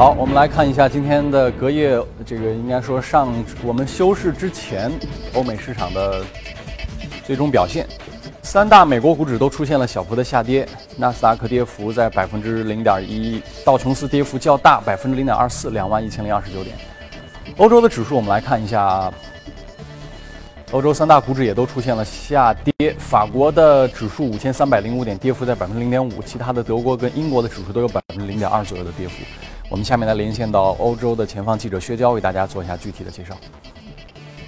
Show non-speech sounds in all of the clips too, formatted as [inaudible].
好，我们来看一下今天的隔夜，这个应该说上我们休市之前，欧美市场的最终表现。三大美国股指都出现了小幅的下跌，纳斯达克跌幅在百分之零点一，道琼斯跌幅较大，百分之零点二四，两万一千零二十九点。欧洲的指数，我们来看一下，欧洲三大股指也都出现了下跌。法国的指数五千三百零五点，跌幅在百分之零点五，其他的德国跟英国的指数都有百分之零点二左右的跌幅。我们下面来连线到欧洲的前方记者薛娇，为大家做一下具体的介绍。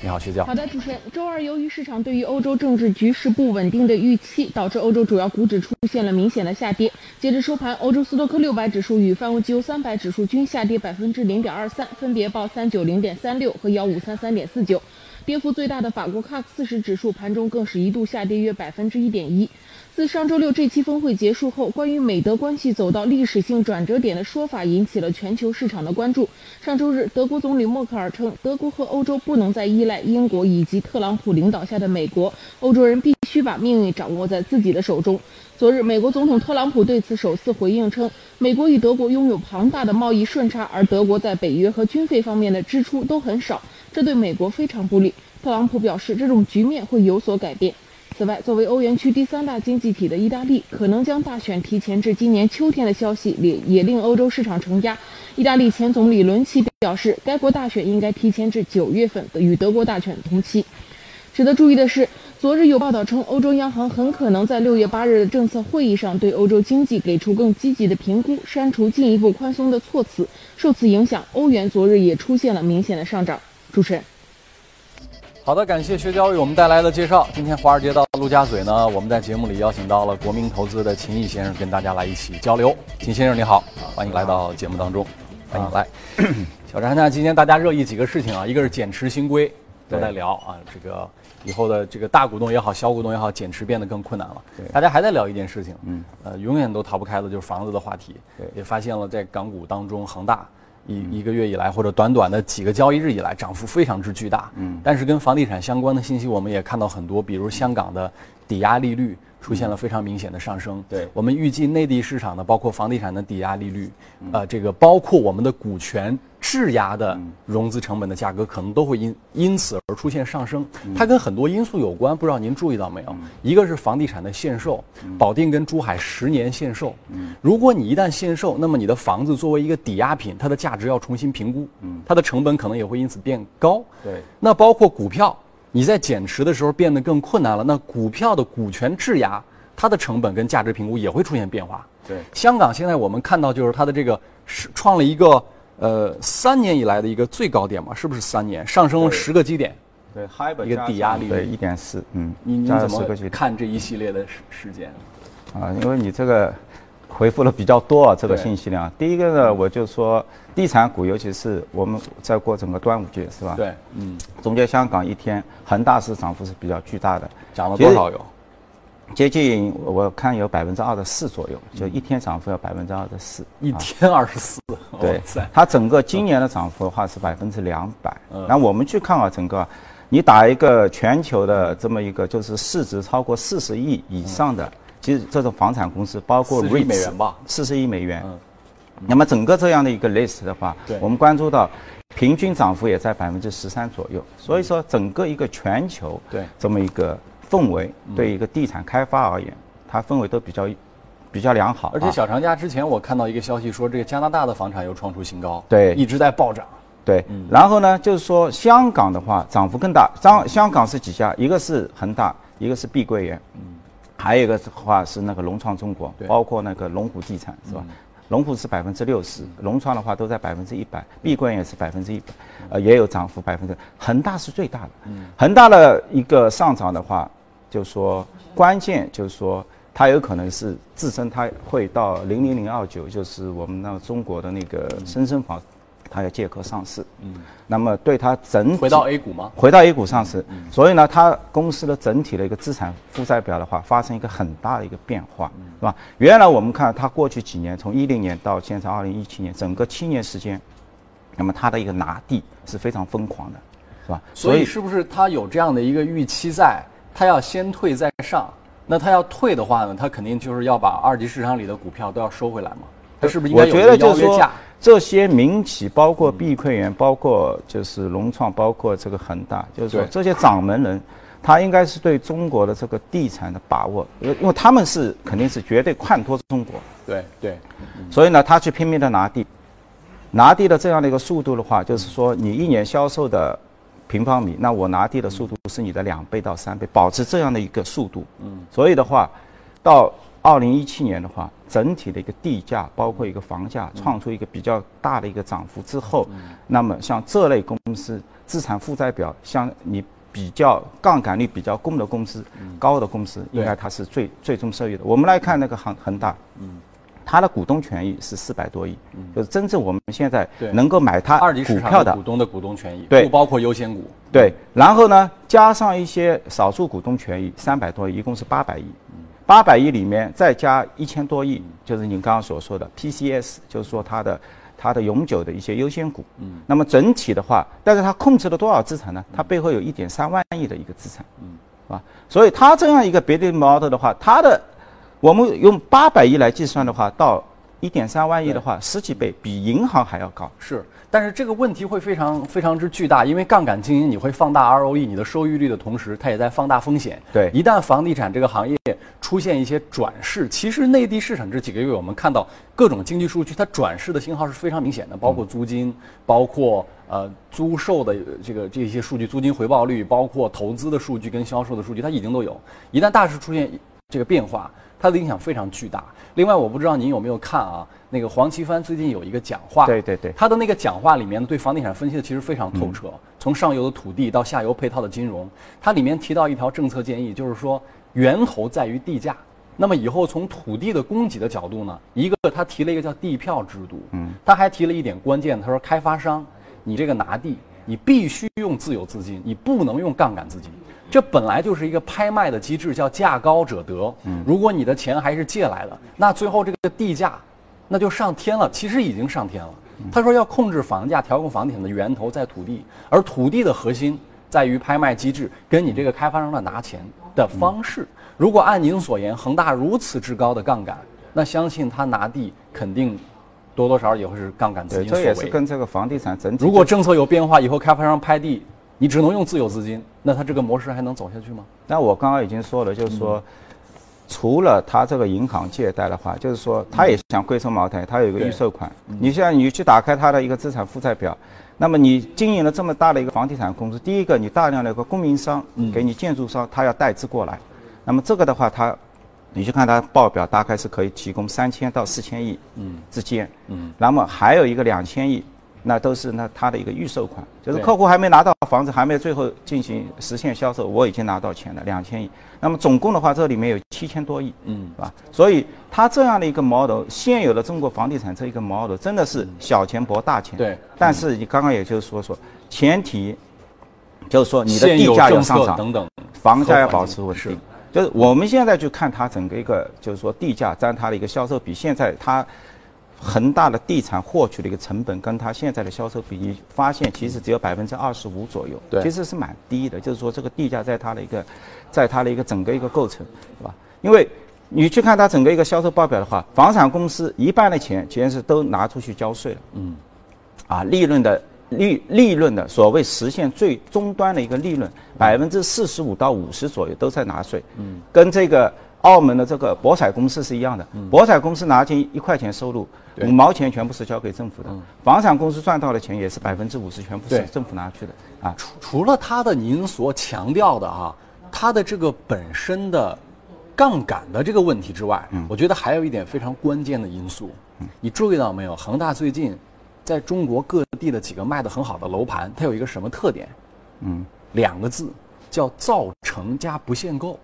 你好，薛娇。好的，主持人。周二，由于市场对于欧洲政治局势不稳定的预期，导致欧洲主要股指出现了明显的下跌。截至收盘，欧洲斯托克六百指数与泛欧绩优三百指数均下跌百分之零点二三，分别报三九零点三六和幺五三三点四九。跌幅最大的法国 CAC 四十指数盘中更是一度下跌约百分之一点一。自上周六这期峰会结束后，关于美德关系走到历史性转折点的说法引起了全球市场的关注。上周日，德国总理默克尔称，德国和欧洲不能再依赖英国以及特朗普领导下的美国，欧洲人必须把命运掌握在自己的手中。昨日，美国总统特朗普对此首次回应称，美国与德国拥有庞大的贸易顺差，而德国在北约和军费方面的支出都很少，这对美国非常不利。特朗普表示，这种局面会有所改变。此外，作为欧元区第三大经济体的意大利，可能将大选提前至今年秋天的消息也也令欧洲市场承压。意大利前总理伦齐表示，该国大选应该提前至九月份，与德国大选同期。值得注意的是，昨日有报道称，欧洲央行很可能在六月八日的政策会议上对欧洲经济给出更积极的评估，删除进一步宽松的措辞。受此影响，欧元昨日也出现了明显的上涨。主持人。好的，感谢薛娇为我们带来的介绍。今天华尔街到陆家嘴呢，我们在节目里邀请到了国民投资的秦毅先生，跟大家来一起交流。秦先生你好，欢迎来到节目当中，欢迎来。小张，那今天大家热议几个事情啊，一个是减持新规都在聊啊，这个以后的这个大股东也好，小股东也好，减持变得更困难了。大家还在聊一件事情，嗯，呃，永远都逃不开的就是房子的话题。对，也发现了在港股当中，恒大。一一个月以来，或者短短的几个交易日以来，涨幅非常之巨大。嗯，但是跟房地产相关的信息，我们也看到很多，比如香港的抵押利率出现了非常明显的上升。对，我们预计内地市场呢，包括房地产的抵押利率，呃，这个包括我们的股权。质押的融资成本的价格可能都会因因此而出现上升，它跟很多因素有关，不知道您注意到没有？一个是房地产的限售，保定跟珠海十年限售，如果你一旦限售，那么你的房子作为一个抵押品，它的价值要重新评估，它的成本可能也会因此变高。对，那包括股票，你在减持的时候变得更困难了，那股票的股权质押，它的成本跟价值评估也会出现变化。对，香港现在我们看到就是它的这个是创了一个。呃，三年以来的一个最高点嘛，是不是三年上升了十个基点？对，一个抵押率对一点四，嗯，你你怎么看这一系列的事事件？啊，因为你这个回复了比较多啊，这个信息量。第一个呢，我就说地产股，尤其是我们在过整个端午节，是吧？对，嗯，中间香港一天恒大是涨幅是比较巨大的，涨了多少有？接近我看有百分之二十四左右，就一天涨幅要百分之二十四，一天二十四，对，它整个今年的涨幅的话是百分之两百。那我们去看啊，整个你打一个全球的这么一个就是市值超过四十亿以上的，其实这种房产公司包括 REIT 美元吧，四十亿美元。那么整个这样的一个 list 的话，我们关注到平均涨幅也在百分之十三左右。所以说整个一个全球对这么一个。氛围对一个地产开发而言，它氛围都比较比较良好。而且小长假之前，我看到一个消息说，这个加拿大的房产又创出新高，对，一直在暴涨。对，然后呢，就是说香港的话涨幅更大。香香港是几家？一个是恒大，一个是碧桂园，嗯，还有一个的话是那个融创中国，包括那个龙湖地产，是吧？龙湖是百分之六十，融创的话都在百分之一百，碧桂园也是百分之一百，呃，也有涨幅百分之。恒大是最大的，恒大的一个上涨的话。就是说，关键就是说，它有可能是自身，它会到零零零二九，就是我们那个中国的那个深深房，它要借壳上市。嗯。那么对它整回到 A 股吗？回到 A 股上市。嗯。所以呢，它公司的整体的一个资产负债表的话，发生一个很大的一个变化，是吧？原来我们看它过去几年，从一零年到现在二零一七年，整个七年时间，那么它的一个拿地是非常疯狂的，是吧？所以是不是它有这样的一个预期在？它要先退再上，那他要退的话呢，他肯定就是要把二级市场里的股票都要收回来嘛。它是不是应该我觉得有一个就是说邀约价？这些民企，包括碧桂园，包括就是融创，包括这个恒大，就是说这些掌门人，他应该是对中国的这个地产的把握，因为因为他们是肯定是绝对看托中国，对对，所以呢，他去拼命的拿地，拿地的这样的一个速度的话，就是说你一年销售的平方米，那我拿地的速度是你的两倍到三倍，保持这样的一个速度。嗯，所以的话，到二零一七年的话，整体的一个地价，包括一个房价，创出一个比较大的一个涨幅之后，那么像这类公司资产负债表，像你。比较杠杆率比较高的公司，高的公司应该它是最最终受益的。我们来看那个恒恒大，它的股东权益是四百多亿，就是真正我们现在能够买它二级股票的股，东的股东权益，对不包括优先股。对，然后呢，加上一些少数股东权益三百多亿，一共是八百亿。八百亿里面再加一千多亿，就是您刚刚所说的 PCS，就是说它的它的永久的一些优先股。嗯。那么整体的话，但是它控制了多少资产呢？它背后有一点三万亿的一个资产。嗯。是吧？所以它这样一个别的 model 的话，它的我们用八百亿来计算的话，到一点三万亿的话，十几倍，比银行还要高。是，但是这个问题会非常非常之巨大，因为杠杆经营你会放大 ROE 你的收益率的同时，它也在放大风险。对一旦房地产这个行业出现一些转势，其实内地市场这几个月我们看到各种经济数据，它转势的信号是非常明显的，包括租金，包括呃租售的这个这些数据，租金回报率，包括投资的数据跟销售的数据，它已经都有。一旦大势出现这个变化，它的影响非常巨大。另外，我不知道您有没有看啊？那个黄奇帆最近有一个讲话，对对对他的那个讲话里面对房地产分析的其实非常透彻，从上游的土地到下游配套的金融，它里面提到一条政策建议，就是说源头在于地价。那么以后从土地的供给的角度呢，一个他提了一个叫地票制度，嗯，他还提了一点关键，他说开发商，你这个拿地，你必须用自有资金，你不能用杠杆资金。这本来就是一个拍卖的机制，叫价高者得。嗯，如果你的钱还是借来的，那最后这个地价那就上天了，其实已经上天了。他说要控制房价，调控房地产的源头在土地，而土地的核心在于拍卖机制跟你这个开发商的拿钱的方式。如果按您所言，恒大如此之高的杠杆，那相信他拿地肯定多多少少也会是杠杆资对，金所这也是。跟这个房地产整体。如果政策有变化，以后开发商拍地，你只能用自有资金，那它这个模式还能走下去吗？那我刚刚已经说了，就是说，除了他这个银行借贷的话，就是说他也想归收茅台，他有一个预售款。你现在你去打开他的一个资产负债表，那么你经营了这么大的一个房地产公司，第一个你大量的一个供应商给你建筑商，他要代资过来，那么这个的话，他你去看它报表，大概是可以提供三千到四千亿之间。嗯，那么还有一个两千亿。那都是那他的一个预售款，就是客户还没拿到房子，还没最后进行实现销售，我已经拿到钱了，两千亿。那么总共的话，这里面有七千多亿，嗯是吧？所以它这样的一个 model，现有的中国房地产这一个 model 真的是小钱博大钱。对但是你刚刚也就是说说，前提就是说你的地价要上涨，等等，房价要保持稳定。就是我们现在去看它整个一个，就是说地价占它的一个销售比，现在它恒大的地产获取的一个成本跟它现在的销售比，你发现其实只有百分之二十五左右，对其实是蛮低的。就是说这个地价在它的一个，在它的一个整个一个构成，是吧？因为你去看它整个一个销售报表的话，房产公司一半的钱其实是都拿出去交税了，嗯，啊，利润的利利润的所谓实现最终端的一个利润，百分之四十五到五十左右都在拿税，嗯，跟这个澳门的这个博彩公司是一样的，博彩公司拿进一块钱收入，五毛钱全部是交给政府的，房产公司赚到的钱也是百分之五十全部是政府拿去的，啊，除除了它的您所强调的哈、它的这个本身的杠杆的这个问题之外，我觉得还有一点非常关键的因素，你注意到没有？恒大最近在中国各地的几个卖的很好的楼盘，它有一个什么特点？嗯，两个字，叫造成加不限购。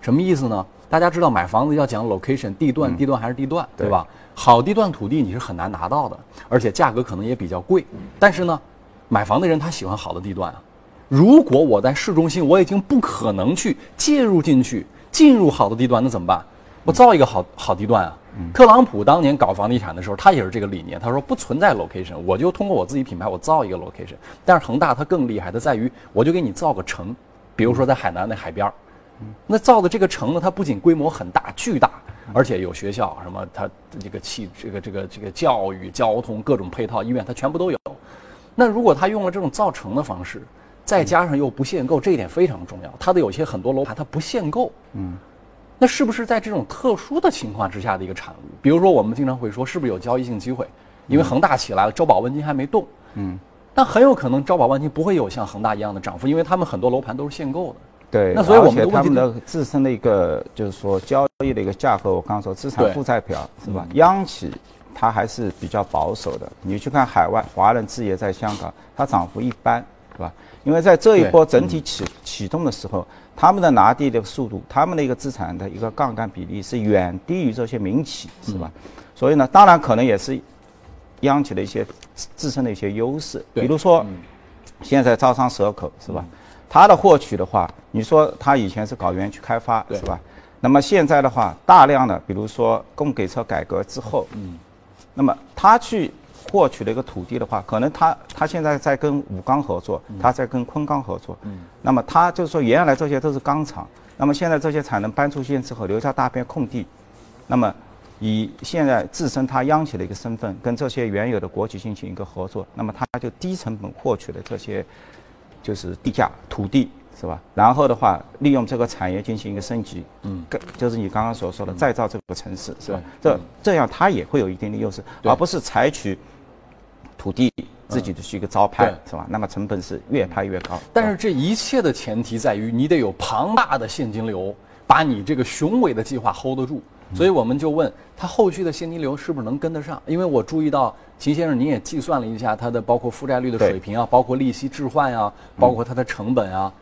什么意思呢？大家知道买房子要讲 location 地段，地段还是地段，对吧？好地段土地你是很难拿到的，而且价格可能也比较贵。但是呢，买房的人他喜欢好的地段啊。如果我在市中心，我已经不可能去介入进去，进入好的地段，那怎么办？我造一个好好地段啊。特朗普当年搞房地产的时候，他也是这个理念。他说不存在 location，我就通过我自己品牌，我造一个 location。但是恒大它更厉害的在于，我就给你造个城，比如说在海南那海边儿，那造的这个城呢，它不仅规模很大、巨大，而且有学校什么，它这个气这个这个这个教育、交通各种配套医院，它全部都有。那如果它用了这种造城的方式，再加上又不限购，这一点非常重要。它的有些很多楼盘它不限购，嗯，那是不是在这种特殊的情况之下的一个产物？比如说我们经常会说，是不是有交易性机会？因为恒大起来了，招保万金还没动，嗯，但很有可能招保万金不会有像恒大一样的涨幅，因为他们很多楼盘都是限购的。对，那所以我们他们的自身的一个就是说交易的一个价格，我刚刚说资产负债表是吧？央企它还是比较保守的。你去看海外华人置业在香港，它涨幅一般，是吧？因为在这一波整体启启动的时候，他们的拿地的速度，他们的一个资产的一个杠杆比例是远低于这些民企，是吧？所以呢，当然可能也是央企的一些自身的一些优势，比如说现在招商蛇口，是吧？它的获取的话，你说它以前是搞园区开发，是吧？那么现在的话，大量的，比如说供给侧改革之后，嗯，那么他去获取了一个土地的话，可能他他现在在跟武钢合作，他在跟昆钢合作，嗯，那么他就是说原来这些都是钢厂，那么现在这些产能搬出去之后，留下大片空地，那么以现在自身他央企的一个身份，跟这些原有的国企进行一个合作，那么他就低成本获取了这些。就是地价土地是吧？然后的话，利用这个产业进行一个升级，嗯，更就是你刚刚所说的再造这个城市是吧？这这样它也会有一定的优势，而不是采取土地自己的是一个招拍是吧？那么成本是越拍越高。但是这一切的前提在于你得有庞大的现金流，把你这个雄伟的计划 hold 得住。所以我们就问他后续的现金流是不是能跟得上？因为我注意到秦先生您也计算了一下它的包括负债率的水平啊，包括利息置换啊，包括它的成本啊。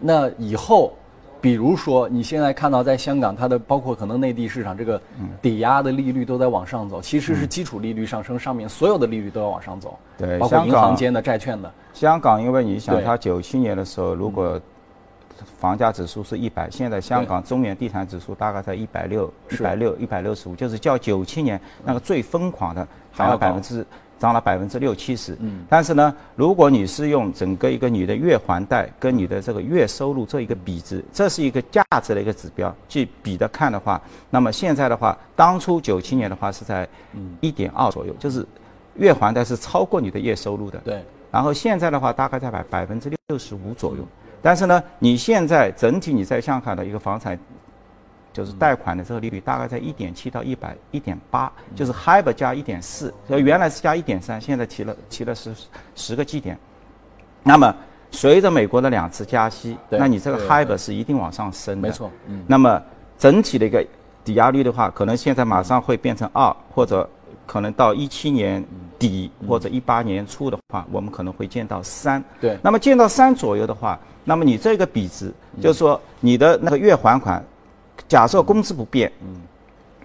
那以后，比如说你现在看到在香港它的包括可能内地市场这个抵押的利率都在往上走，其实是基础利率上升，上面所有的利率都要往上走。对，包括银行间的债券的。香港因为你想它九七年的时候如果。房价指数是一百，现在香港中原地产指数大概在一百六、一百六、一百六十五，就是较九七年那个最疯狂的涨了百分之涨了百分之六七十。嗯。但是呢，如果你是用整个一个你的月还贷跟你的这个月收入这一个比值，这是一个价值的一个指标去比的看的话，那么现在的话，当初九七年的话是在一点二左右，就是月还贷是超过你的月收入的。对。然后现在的话，大概在百百分之六十五左右。但是呢，你现在整体你在香港的一个房产，就是贷款的这个利率大概在一点七到一百一点八，就是 HIBOR 加一点四，原来是加一点三，现在提了提了十十个基点。那么随着美国的两次加息，那你这个 HIBOR 是一定往上升的。没错。那么整体的一个抵押率的话，可能现在马上会变成二，或者可能到一七年。底或者一八年初的话，我们可能会见到三。对。那么见到三左右的话，那么你这个比值，就是说你的那个月还款，假设工资不变，嗯，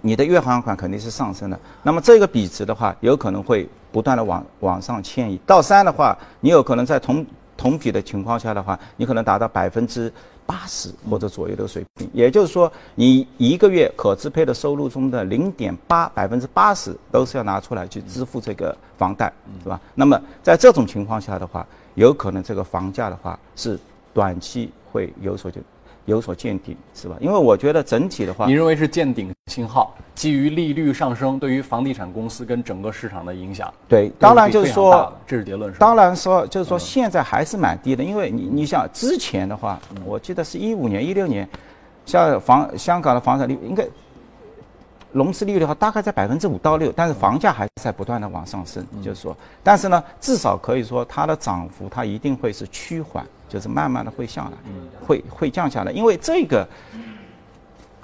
你的月还款肯定是上升的。那么这个比值的话，有可能会不断的往往上迁移。到三的话，你有可能在同同比的情况下的话，你可能达到百分之。八十或者左右的水平，也就是说，你一个月可支配的收入中的零点八百分之八十都是要拿出来去支付这个房贷，是吧？那么在这种情况下的话，有可能这个房价的话是短期会有所就。有所见顶，是吧？因为我觉得整体的话，你认为是见顶信号？基于利率上升对于房地产公司跟整个市场的影响？对，当然就是说，这是结论。当然说，就是说现在还是蛮低的，因为你你想之前的话，我记得是一五年、一六年，像房香港的房产利率应该融资利率的话，大概在百分之五到六，但是房价还是在不断的往上升，就是说，但是呢，至少可以说它的涨幅它一定会是趋缓。就是慢慢的会下来，会会降下来，因为这个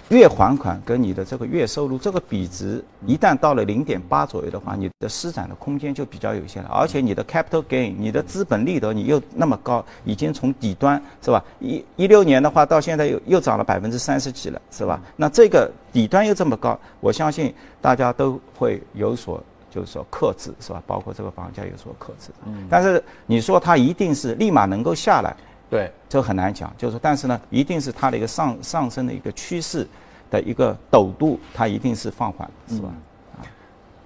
月还款跟你的这个月收入这个比值一旦到了零点八左右的话，你的施展的空间就比较有限了，而且你的 capital gain，你的资本利得你又那么高，已经从底端是吧？一一六年的话到现在又又涨了百分之三十几了，是吧？那这个底端又这么高，我相信大家都会有所。就是说克制是吧？包括这个房价有所克制，嗯，但是你说它一定是立马能够下来，对，这很难讲。就是说，但是呢，一定是它的一个上上升的一个趋势的一个陡度，它一定是放缓，是吧？啊，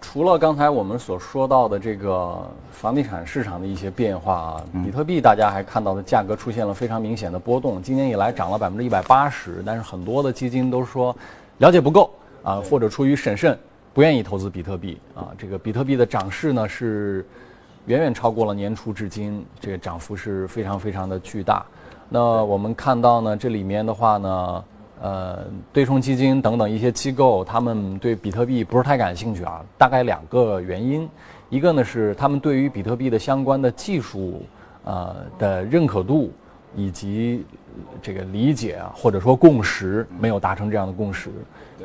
除了刚才我们所说到的这个房地产市场的一些变化啊，比特币大家还看到的价格出现了非常明显的波动，今年以来涨了百分之一百八十，但是很多的基金都说了解不够。啊，或者出于审慎，不愿意投资比特币啊。这个比特币的涨势呢是远远超过了年初至今，这个涨幅是非常非常的巨大。那我们看到呢，这里面的话呢，呃，对冲基金等等一些机构，他们对比特币不是太感兴趣啊。大概两个原因，一个呢是他们对于比特币的相关的技术呃的认可度以及这个理解啊，或者说共识没有达成这样的共识。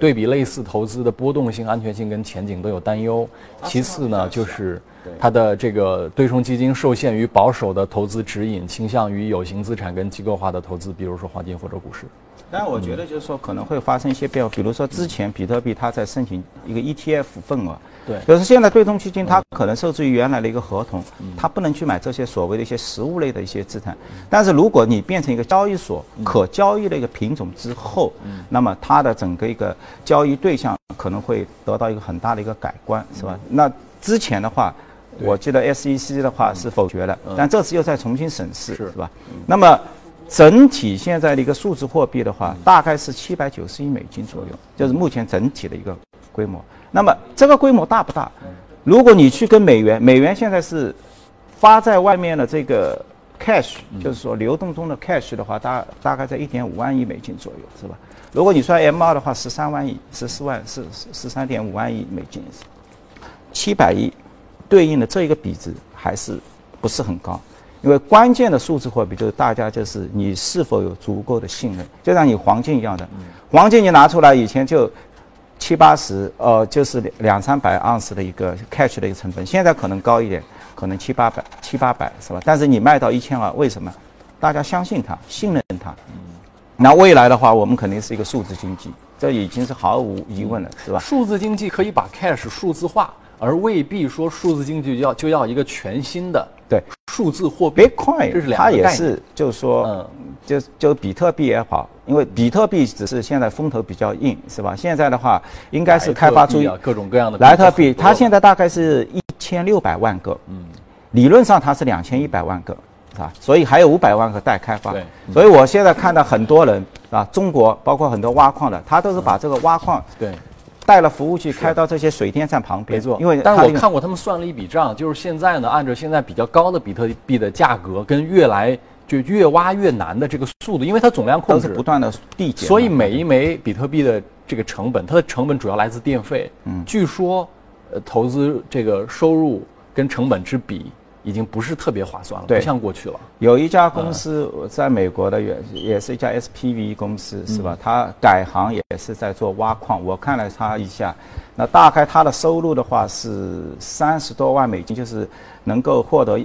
对比类似投资的波动性、安全性跟前景都有担忧。其次呢，就是它的这个对冲基金受限于保守的投资指引，倾向于有形资产跟机构化的投资，比如说黄金或者股市。但我觉得就是说可能会发生一些变化，比如说之前比特币它在申请一个 ETF 份额，对，就是现在对冲基金它可能受制于原来的一个合同，它不能去买这些所谓的一些实物类的一些资产。但是如果你变成一个交易所可交易的一个品种之后，那么它的整个一个交易对象可能会得到一个很大的一个改观，是吧？那之前的话，我记得 SEC 的话是否决了，但这次又再重新审视，是吧？那么。整体现在的一个数字货币的话，大概是七百九十亿美金左右，就是目前整体的一个规模。那么这个规模大不大？如果你去跟美元，美元现在是发在外面的这个 cash，就是说流动中的 cash 的话，大大概在一点五万亿美金左右，是吧？如果你算 M 二的话，十三万亿，十四万，是十三点五万亿美金，七百亿，对应的这一个比值还是不是很高。因为关键的数字货币就是大家就是你是否有足够的信任，就像你黄金一样的，黄金你拿出来以前就七八十，呃，就是两三百盎司的一个 cash 的一个成本，现在可能高一点，可能七八百七八百是吧？但是你卖到一千二，为什么？大家相信它，信任它。那未来的话，我们肯定是一个数字经济，这已经是毫无疑问了，是吧？数字经济可以把 cash 数字化。而未必说数字经济要就要一个全新的对数字货币，Bitcoin 这是两个它也是就是说，嗯，就就比特币也好，因为比特币只是现在风头比较硬，是吧？现在的话，应该是开发出各种各样的莱特币，它现在大概是一千六百万个，嗯，理论上它是两千一百万个，是吧？所以还有五百万个待开发。对，所以我现在看到很多人啊，中国包括很多挖矿的，他都是把这个挖矿对。带了服务器开到这些水电站旁边，没错。因为但是我看过他们算了一笔账，就是现在呢，按照现在比较高的比特币的价格，跟越来就越挖越难的这个速度，因为它总量控制不断的递减，所以每一枚比特币的这个成本，它的成本主要来自电费。嗯，据说，呃，投资这个收入跟成本之比。已经不是特别划算了，不像过去了。有一家公司在美国的，也也是一家 SPV 公司，是吧？它改行也是在做挖矿。我看了它一下，那大概它的收入的话是三十多万美金，就是能够获得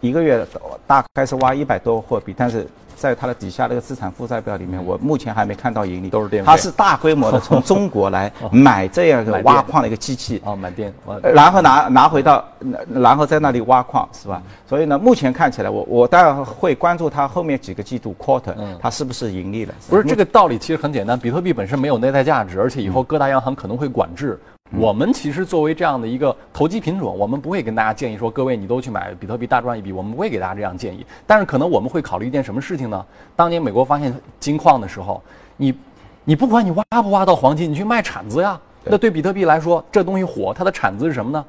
一个月大概是挖一百多货币，但是。在它的底下那个资产负债表里面，我目前还没看到盈利，都是电它是大规模的从 [laughs] 中国来买这样一个挖矿的一个机器 [laughs] 哦，买电，然后拿拿回到，然后在那里挖矿是吧？所以呢，目前看起来，我我当然会关注它后面几个季度 quarter，它是不是盈利了？不是这个道理，其实很简单，比特币本身没有内在价值，而且以后各大央行可能会管制。我们其实作为这样的一个投机品种，我们不会跟大家建议说，各位你都去买比特币大赚一笔，我们不会给大家这样建议。但是可能我们会考虑一件什么事情呢？当年美国发现金矿的时候，你，你不管你挖不挖到黄金，你去卖铲子呀。那对比特币来说，这东西火，它的铲子是什么呢？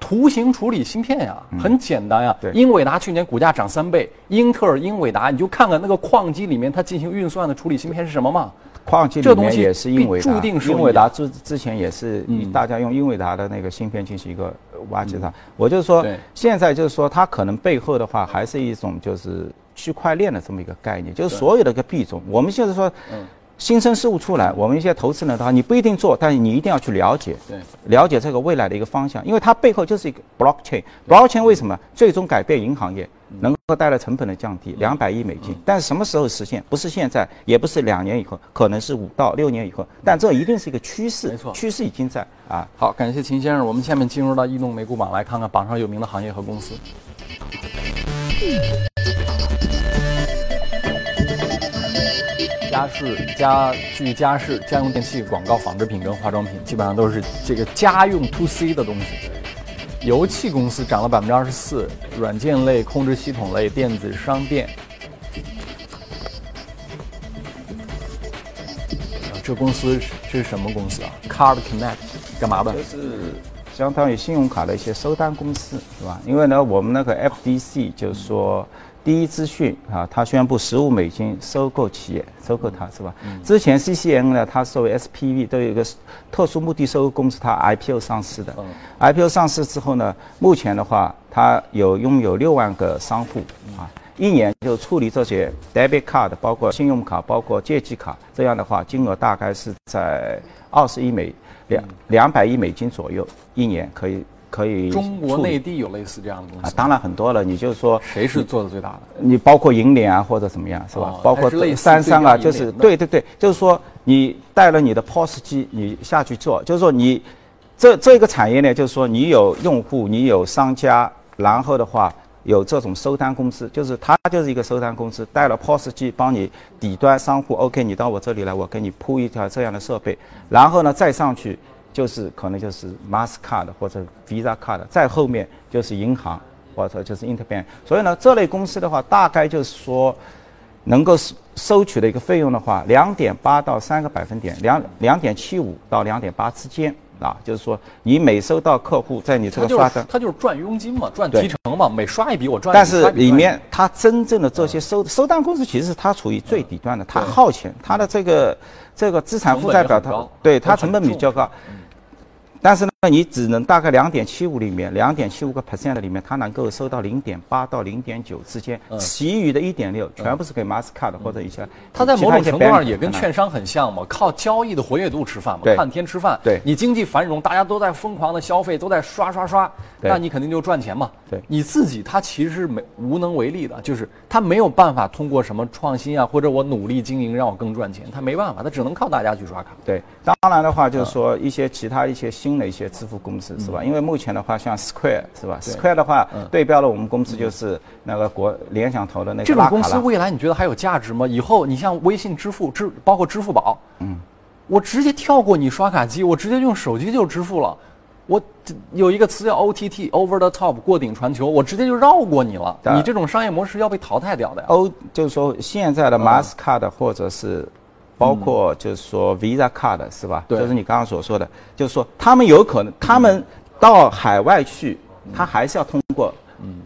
图形处理芯片呀，很简单呀。英伟达去年股价涨三倍，英特尔、英伟达，你就看看那个矿机里面它进行运算的处理芯片是什么嘛？矿机里面也是英伟达，英伟达之之前也是大家用英伟达的那个芯片进行一个挖掘它。我就是说，现在就是说，它可能背后的话还是一种就是区块链的这么一个概念，就是所有的一个币种。我们现在说。新生事物出来，我们一些投资人的话，你不一定做，但是你一定要去了解，对，了解这个未来的一个方向，因为它背后就是一个 blockchain。blockchain 为什么？最终改变银行业，能够带来成本的降低，两百亿美金，但是什么时候实现？不是现在，也不是两年以后，可能是五到六年以后，但这一定是一个趋势，没错，趋势已经在啊。好，感谢秦先生，我们下面进入到异动美股榜，来看看榜上有名的行业和公司。家饰、家具、家饰、家用电器、广告、纺织品跟化妆品，基本上都是这个家用 to C 的东西。油气公司涨了百分之二十四，软件类、控制系统类、电子商店。这公司是这是什么公司啊？Card Connect 干嘛的？就是相当于信用卡的一些收单公司，是吧？因为呢，我们那个 FDC 就是说。第一资讯啊，他宣布十五美金收购企业，收购它是吧？之前 CCN 呢，它作为 SPV 都有一个特殊目的收购公司，它 IPO 上市的。IPO 上市之后呢，目前的话，它有拥有六万个商户啊，一年就处理这些 debit card，包括信用卡，包括借记卡，这样的话金额大概是在二十亿美两两百亿美金左右，一年可以。可以，中国内地有类似这样的东西啊，当然很多了。你就是说，谁是做的最大的？你包括银联啊，或者怎么样，是吧？包括三三啊，就是对对对，就是说你带了你的 POS 机，你下去做，就是说你这这个产业呢，就是说你有用户，你有商家，然后的话有这种收单公司，就是他就是一个收单公司，带了 POS 机帮你底端商户，OK，你到我这里来，我给你铺一条这样的设备，然后呢再上去。就是可能就是 Mastercard 或者 Visa Card，再后面就是银行或者就是 Interbank。所以呢，这类公司的话，大概就是说，能够收收取的一个费用的话，两点八到三个百分点，两两点七五到两点八之间啊。就是说，你每收到客户在你这个刷单，他就是赚佣金嘛，赚提成嘛，每刷一笔我赚。但是里面他真正的这些收收单公司，其实它处于最底端的，它耗钱，它的这个这个资产负债表，它对它成本比较高。但是呢， 你只能大概两点七五里面，两点七五个 percent 的里面，它能够收到零点八到零点九之间，其余的一点六全部是给 Mastercard 或者一些。它在某种程度上也跟券商很像嘛，靠交易的活跃度吃饭嘛，看天吃饭。对，你经济繁荣，大家都在疯狂的消费，都在刷刷刷，那你肯定就赚钱嘛。对，你自己他其实是没无能为力的，就是他没有办法通过什么创新啊，或者我努力经营让我更赚钱，他没办法，他只能靠大家去刷卡。对，当然的话就是说一些其他一些新的一些支付。公司是吧？因为目前的话，像 Square 是吧？Square 的话，对标了我们公司就是那个国联想投的那个。这种公司未来你觉得还有价值吗？以后你像微信支付、支包括支付宝，嗯，我直接跳过你刷卡机，我直接用手机就支付了。我有一个词叫 OTT，Over the Top，过顶传球，我直接就绕过你了。你这种商业模式要被淘汰掉的呀。O 就是说现在的 Mastercard 或者是。包括就是说 Visa Card 是吧？对，就是你刚刚所说的，就是说他们有可能，他们到海外去，他还是要通过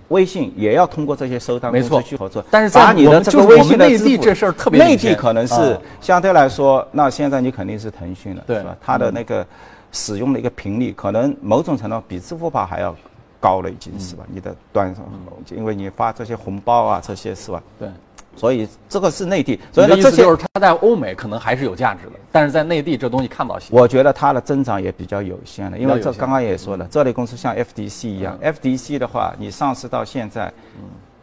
微信，也要通过这些收单公司去合作。但是把你的这个微信的内地这事儿特别内地可能是相对来说，那现在你肯定是腾讯了，是吧？它的那个使用的一个频率，可能某种程度比支付宝还要高了已经是吧？你的端上，因为你发这些红包啊，这些是吧？对。所以这个是内地，所以呢，这就是它在欧美可能还是有价值的，但是在内地这东西看不到。我觉得它的增长也比较有限的，因为这刚刚也说了，这类公司像 FDC 一样，FDC 的话，你上市到现在，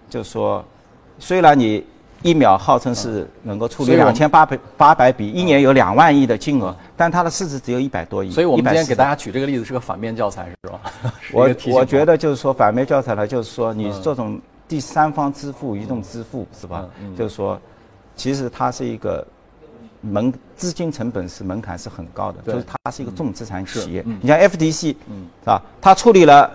就说虽然你一秒号称是能够处理两千八百八百笔，一年有两万亿的金额，但它的市值只有一百多亿。所以我们今天给大家举这个例子是个反面教材，是吧？[laughs] 我我觉得就是说反面教材呢，就是说你这种。第三方支付、移动支付是吧？就是说，其实它是一个门资金成本是门槛是很高的，就是它是一个重资产企业。你像 FDC，是吧？它处理了，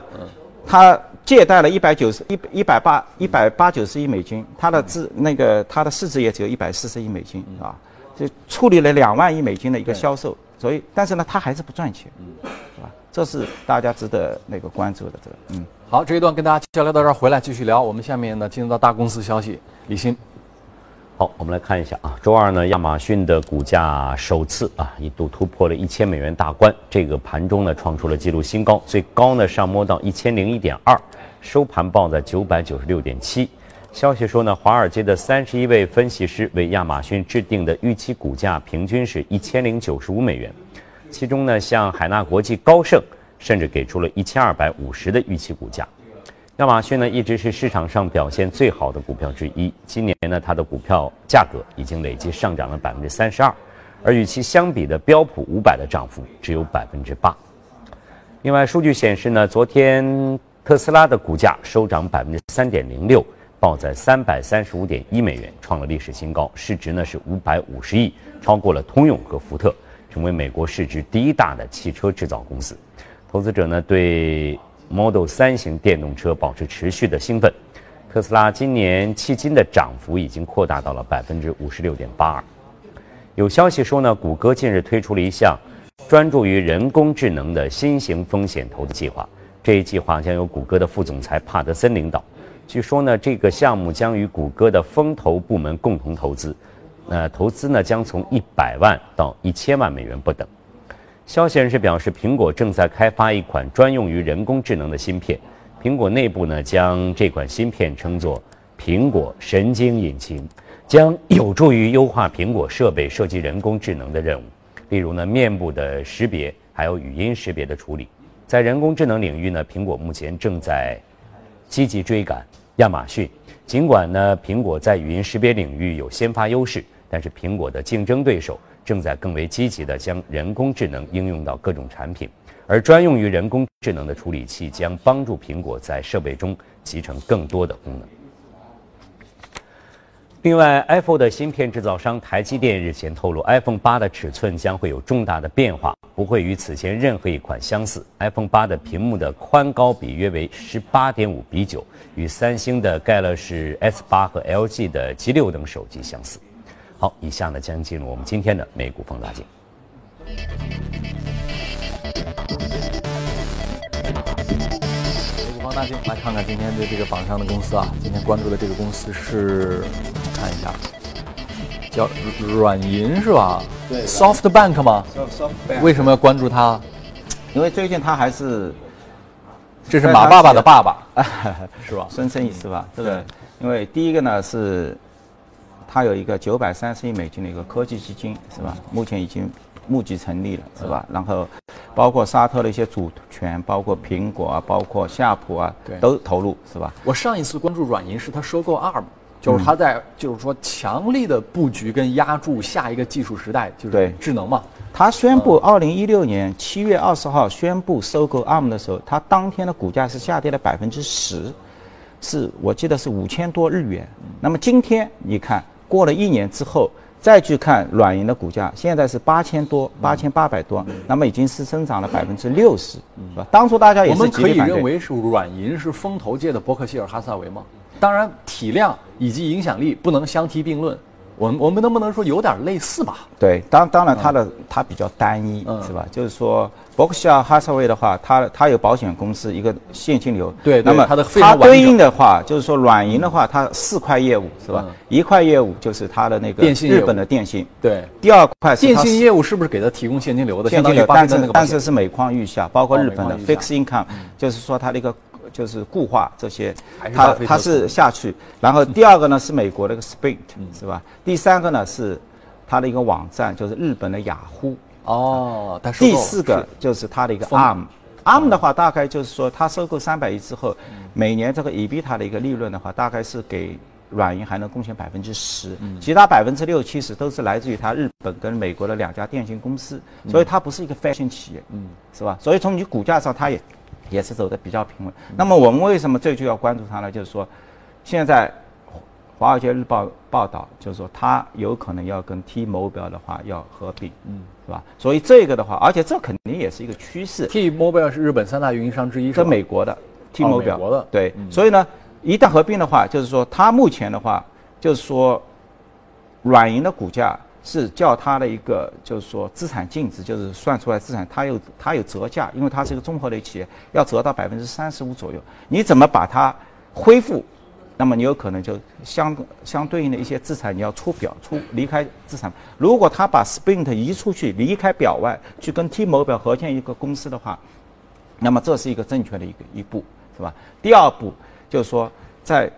它借贷了一百九十一一百八一百八九十亿美金，它的资那个它的市值也只有一百四十亿美金是吧，就处理了两万亿美金的一个销售，所以但是呢，它还是不赚钱，是吧？这是大家值得那个关注的这个，嗯。好，这一段跟大家交流到这儿，回来继续聊。我们下面呢进入到大公司消息，李欣。好，我们来看一下啊，周二呢，亚马逊的股价首次啊一度突破了一千美元大关，这个盘中呢创出了纪录新高，最高呢上摸到一千零一点二，收盘报在九百九十六点七。消息说呢，华尔街的三十一位分析师为亚马逊制定的预期股价平均是一千零九十五美元，其中呢，像海纳国际、高盛。甚至给出了一千二百五十的预期股价。亚马逊呢，一直是市场上表现最好的股票之一。今年呢，它的股票价格已经累计上涨了百分之三十二，而与其相比的标普五百的涨幅只有百分之八。另外，数据显示呢，昨天特斯拉的股价收涨百分之三点零六，报在三百三十五点一美元，创了历史新高，市值呢是五百五十亿，超过了通用和福特，成为美国市值第一大的汽车制造公司。投资者呢对 Model 三型电动车保持持续的兴奋，特斯拉今年迄今的涨幅已经扩大到了百分之五十六点八二。有消息说呢，谷歌近日推出了一项专注于人工智能的新型风险投资计划。这一计划将由谷歌的副总裁帕德森领导。据说呢，这个项目将与谷歌的风投部门共同投资，那投资呢将从一百万到一千万美元不等。消息人士表示，苹果正在开发一款专用于人工智能的芯片。苹果内部呢将这款芯片称作“苹果神经引擎”，将有助于优化苹果设备涉及人工智能的任务，例如呢面部的识别，还有语音识别的处理。在人工智能领域呢，苹果目前正在积极追赶亚马逊。尽管呢，苹果在语音识别领域有先发优势，但是苹果的竞争对手正在更为积极地将人工智能应用到各种产品，而专用于人工智能的处理器将帮助苹果在设备中集成更多的功能。另外，iPhone 的芯片制造商台积电日前透露，iPhone 八的尺寸将会有重大的变化，不会与此前任何一款相似。iPhone 八的屏幕的宽高比约为十八点五比九，与三星的 Galaxy S 八和 LG 的 G 六等手机相似。好，以下呢将进入我们今天的美股放大镜。美股放大镜来看看今天的这个榜上的公司啊，今天关注的这个公司是。看一下，叫软银是吧？对，SoftBank 吗？SoftBank 为什么要关注它？因为最近它还是，这是马爸爸的爸爸，[laughs] 是吧？孙正义是吧？这个，因为第一个呢是，它有一个九百三十亿美金的一个科技基金是吧？目前已经募集成立了是吧？然后，包括沙特的一些主权，包括苹果啊，包括夏普啊，都投入是吧？我上一次关注软银是它收购 ARM。就是他在，就是说强力的布局跟压住下一个技术时代，就是智能嘛。他宣布二零一六年七月二十号宣布收购 ARM 的时候，他当天的股价是下跌了百分之十，是我记得是五千多日元。那么今天你看，过了一年之后再去看软银的股价，现在是八千多，八千八百多，那么已经是增长了百分之六十，是吧？当初大家也是我们可以认为是软银是风投界的伯克希尔哈萨维吗？当然，体量以及影响力不能相提并论。我们我们能不能说有点类似吧？对，当当然它的它比较单一，是吧？就是说，伯克希尔哈撒韦的话，它它有保险公司一个现金流。对，那么它的它对应的话，就是说软银的话，它四块业务是吧？一块业务就是它的那个日本的电信。对。第二块电信业务是不是给它提供现金流的？现金流，但是但是是每况愈下，包括日本的 fixed income，就是说它的一个。就是固化这些，它它是下去，然后第二个呢是美国的一个 Sprint 是吧？第三个呢是它的一个网站，就是日本的雅虎。哦，第四个就是它的一个 ARM，ARM 的话大概就是说它收购三百亿之后，每年这个 EBITDA 的一个利润的话，大概是给软银还能贡献百分之十，其他百分之六七十都是来自于它日本跟美国的两家电信公司，所以它不是一个 fashion 企业，嗯，是吧？所以从你股价上它也。也是走的比较平稳。那么我们为什么这就要关注它呢？就是说，现在《华尔街日报》报道，就是说它有可能要跟 T-Mobile 的话要合并，嗯，是吧？所以这个的话，而且这肯定也是一个趋势。T-Mobile 是日本三大运营商之一，是美国的 T-Mobile，美国的对。所以呢，一旦合并的话，就是说它目前的话，就是说软银的股价。是叫它的一个，就是说资产净值，就是算出来资产，它有它有折价，因为它是一个综合类企业，要折到百分之三十五左右。你怎么把它恢复？那么你有可能就相相对应的一些资产你要出表出离开资产。如果他把 Sprint 移出去，离开表外，去跟 T 某表合建一个公司的话，那么这是一个正确的一个一步，是吧？第二步就是说在。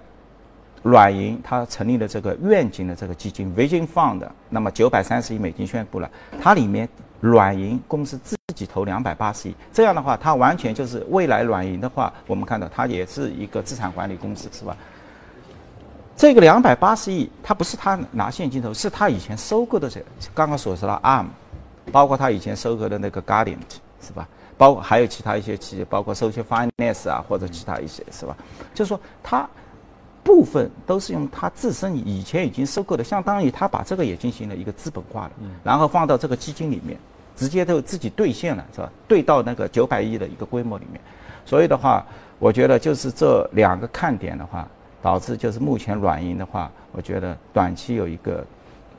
软银它成立了这个愿景的这个基金 Vision Fund，那么九百三十亿美金宣布了，它里面软银公司自己投两百八十亿，这样的话，它完全就是未来软银的话，我们看到它也是一个资产管理公司，是吧？这个两百八十亿，它不是他拿现金投，是他以前收购的这刚刚所说的 ARM，包括他以前收购的那个 Guardian，是吧？包括还有其他一些企业，包括 Social Finance 啊，或者其他一些，是吧？就是说他。部分都是用他自身以前已经收购的，相当于他把这个也进行了一个资本化了，然后放到这个基金里面，直接都自己兑现了，是吧？兑到那个九百亿的一个规模里面，所以的话，我觉得就是这两个看点的话，导致就是目前软银的话，我觉得短期有一个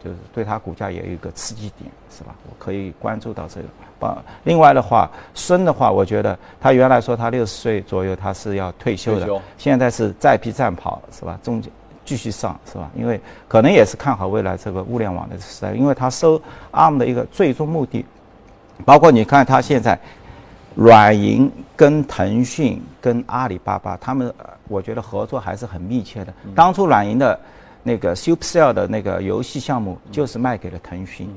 就是对它股价也有一个刺激点，是吧？我可以关注到这个。把另外的话，孙的话，我觉得他原来说他六十岁左右他是要退休的，现在是再披战跑，是吧？中间继续上，是吧？因为可能也是看好未来这个物联网的时代，因为他收 ARM 的一个最终目的，包括你看他现在软银跟腾讯跟阿里巴巴，他们呃我觉得合作还是很密切的。当初软银的那个 Supercell 的那个游戏项目就是卖给了腾讯，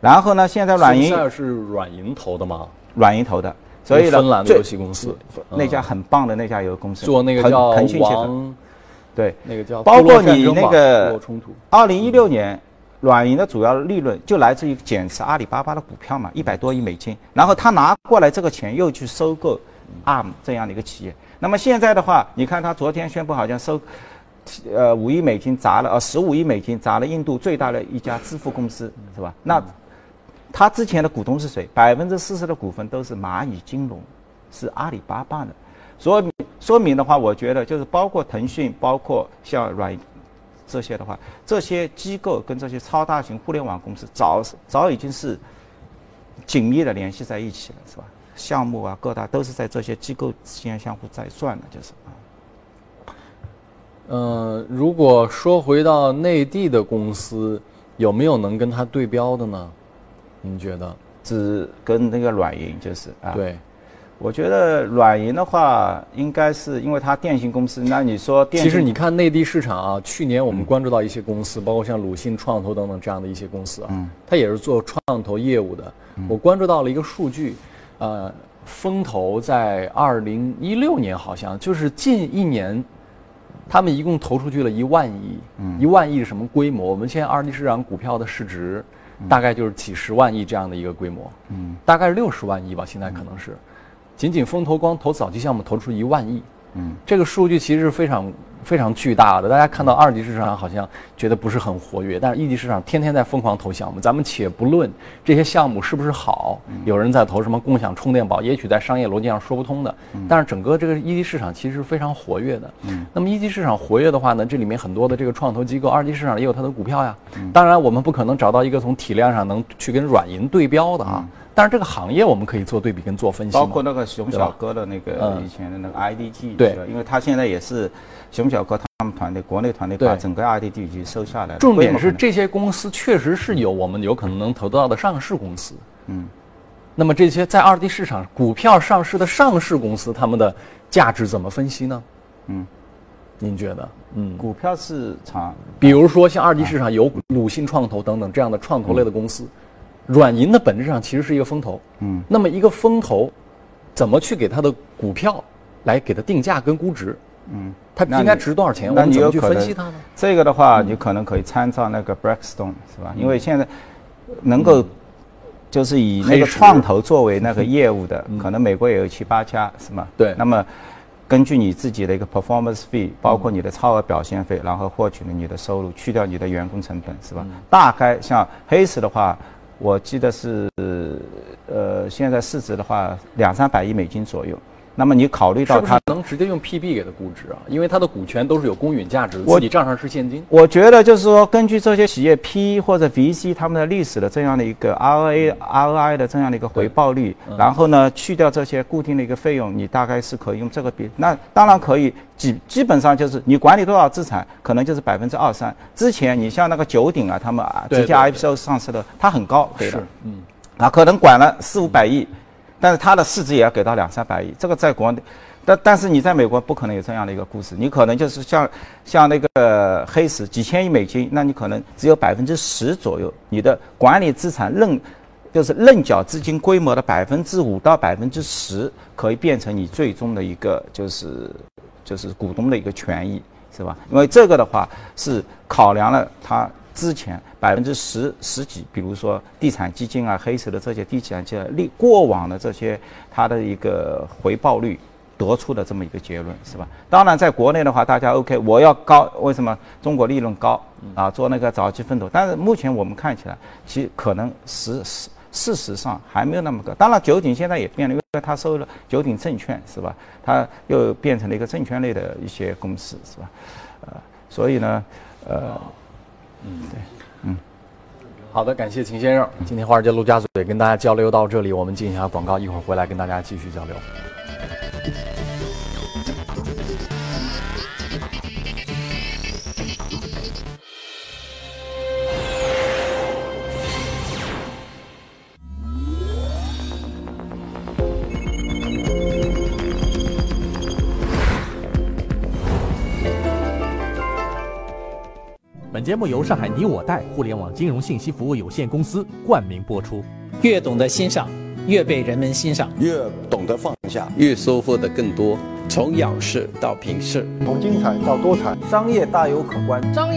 然后呢，现在软银是软银投的吗？软银投的，所以呢，最芬兰的游戏公司，那家很棒的那家游戏公司，做那个腾叫腾讯集团王，对，那个叫包括你那个冲突，二零一六年，软银的主要利润就来自于减持阿里巴巴的股票嘛，一百多亿美金，然后他拿过来这个钱又去收购 ARM 这样的一个企业。那么现在的话，你看他昨天宣布好像收，呃五亿美金砸了，呃十五亿美金砸了印度最大的一家支付公司，是吧？那他之前的股东是谁？百分之四十的股份都是蚂蚁金融，是阿里巴巴的。所以说明的话，我觉得就是包括腾讯，包括像软这些的话，这些机构跟这些超大型互联网公司早早已经是紧密的联系在一起了，是吧？项目啊，各大都是在这些机构之间相互在转的，就是啊。嗯，如果说回到内地的公司，有没有能跟它对标的呢？您觉得？只跟那个软银就是啊，，对，我觉得软银的话，应该是因为它电信公司，那你说电信，其实你看内地市场啊，去年我们关注到一些公司，包括像鲁信创投等等这样的一些公司啊，嗯它也是做创投业务的。我关注到了一个数据，呃，风投在二零一六年好像就是近一年，他们一共投出去了一万亿，一万亿是什么规模？我们现在二级市场股票的市值大概就是几十万亿这样的一个规模，嗯大概是六十万亿吧，现在可能是，仅仅风投光投早期项目投出一万亿，嗯，这个数据其实是非常非常巨大的。大家看到二级市场好像觉得不是很活跃，但是一级市场天天在疯狂投项目。咱们且不论这些项目是不是好，有人在投什么共享充电宝，也许在商业逻辑上说不通的，但是整个这个一级市场其实是非常活跃的。那么一级市场活跃的话呢，这里面很多的这个创投机构，二级市场也有它的股票呀。当然，我们不可能找到一个从体量上能去跟软银对标的啊。但是这个行业我们可以做对比跟做分析。包括那个熊小哥的那个嗯以前的那个 IDG，对因为他现在也是熊小哥他们团队国内团队把整个 IDG 已经收下来了。重点是这些公司确实是有我们有可能能投到的上市公司。嗯，那么这些在二级市场股票上市的上市公司，他们的价值怎么分析呢？嗯，您觉得？嗯，股票市场比如说像二级市场有鲁信创投等等这样的创投类的公司，软银的本质上其实是一个风投。嗯，那么一个风投怎么去给它的股票来给它定价跟估值？嗯，它应该值多少钱？我那们怎么去分析它呢？这个的话，你可能可以参照那个 Blackstone 是吧？因为现在能够就是以那个创投作为那个业务的，可能美国也有七八家是吗？对那么根据你自己的一个 performance fee，包括你的超额表现费，然后获取了你的收入，去掉你的员工成本是吧？大概像黑石的话，我记得是呃现在市值的话两三百亿美金左右。那么你考虑到它能直接用 PB 给它估值啊？因为它的股权都是有公允价值自己账上是现金。我觉得就是说，根据这些企业 P 或者 VC 他们的历史的这样的一个 ROA、ROI 的这样的一个回报率，然后呢去掉这些固定的一个费用，你大概是可以用这个比。那当然可以，基基本上就是你管理多少资产，可能就是百分之二三。之前你像那个九鼎啊，他们啊直接 IPO 上市的，它很高，对的是，嗯，啊，可能管了四五百亿，但是它的市值也要给到两三百亿，这个在国内，但但是你在美国不可能有这样的一个故事，你可能就是像像那个黑石几千亿美金，那你可能只有百分之十左右，你的管理资产认就是认缴资金规模的百分之五到百分之十，可以变成你最终的一个就是就是股东的一个权益，是吧？因为这个的话是考量了它之前百分之十十几，比如说地产基金啊、黑色的这些地产基金历过往的这些它的一个回报率得出的这么一个结论，是吧？当然，在国内的话，大家 OK，我要高，为什么中国利润高啊？做那个早期奋斗，但是目前我们看起来，其实可能实事事实上还没有那么高。当然，九鼎现在也变了，因为它收了九鼎证券，是吧？它又变成了一个证券类的一些公司，是吧？呃，所以呢，呃，好的，感谢秦先生。今天华尔街陆家嘴跟大家交流到这里，我们进一下广告，一会儿回来跟大家继续交流。节目由上海你我贷互联网金融信息服务有限公司冠名播出。越懂得欣赏，越被人们欣赏；越懂得放下，越收获的更多。从仰视到平视，从精彩到多彩，商业大有可观。商业。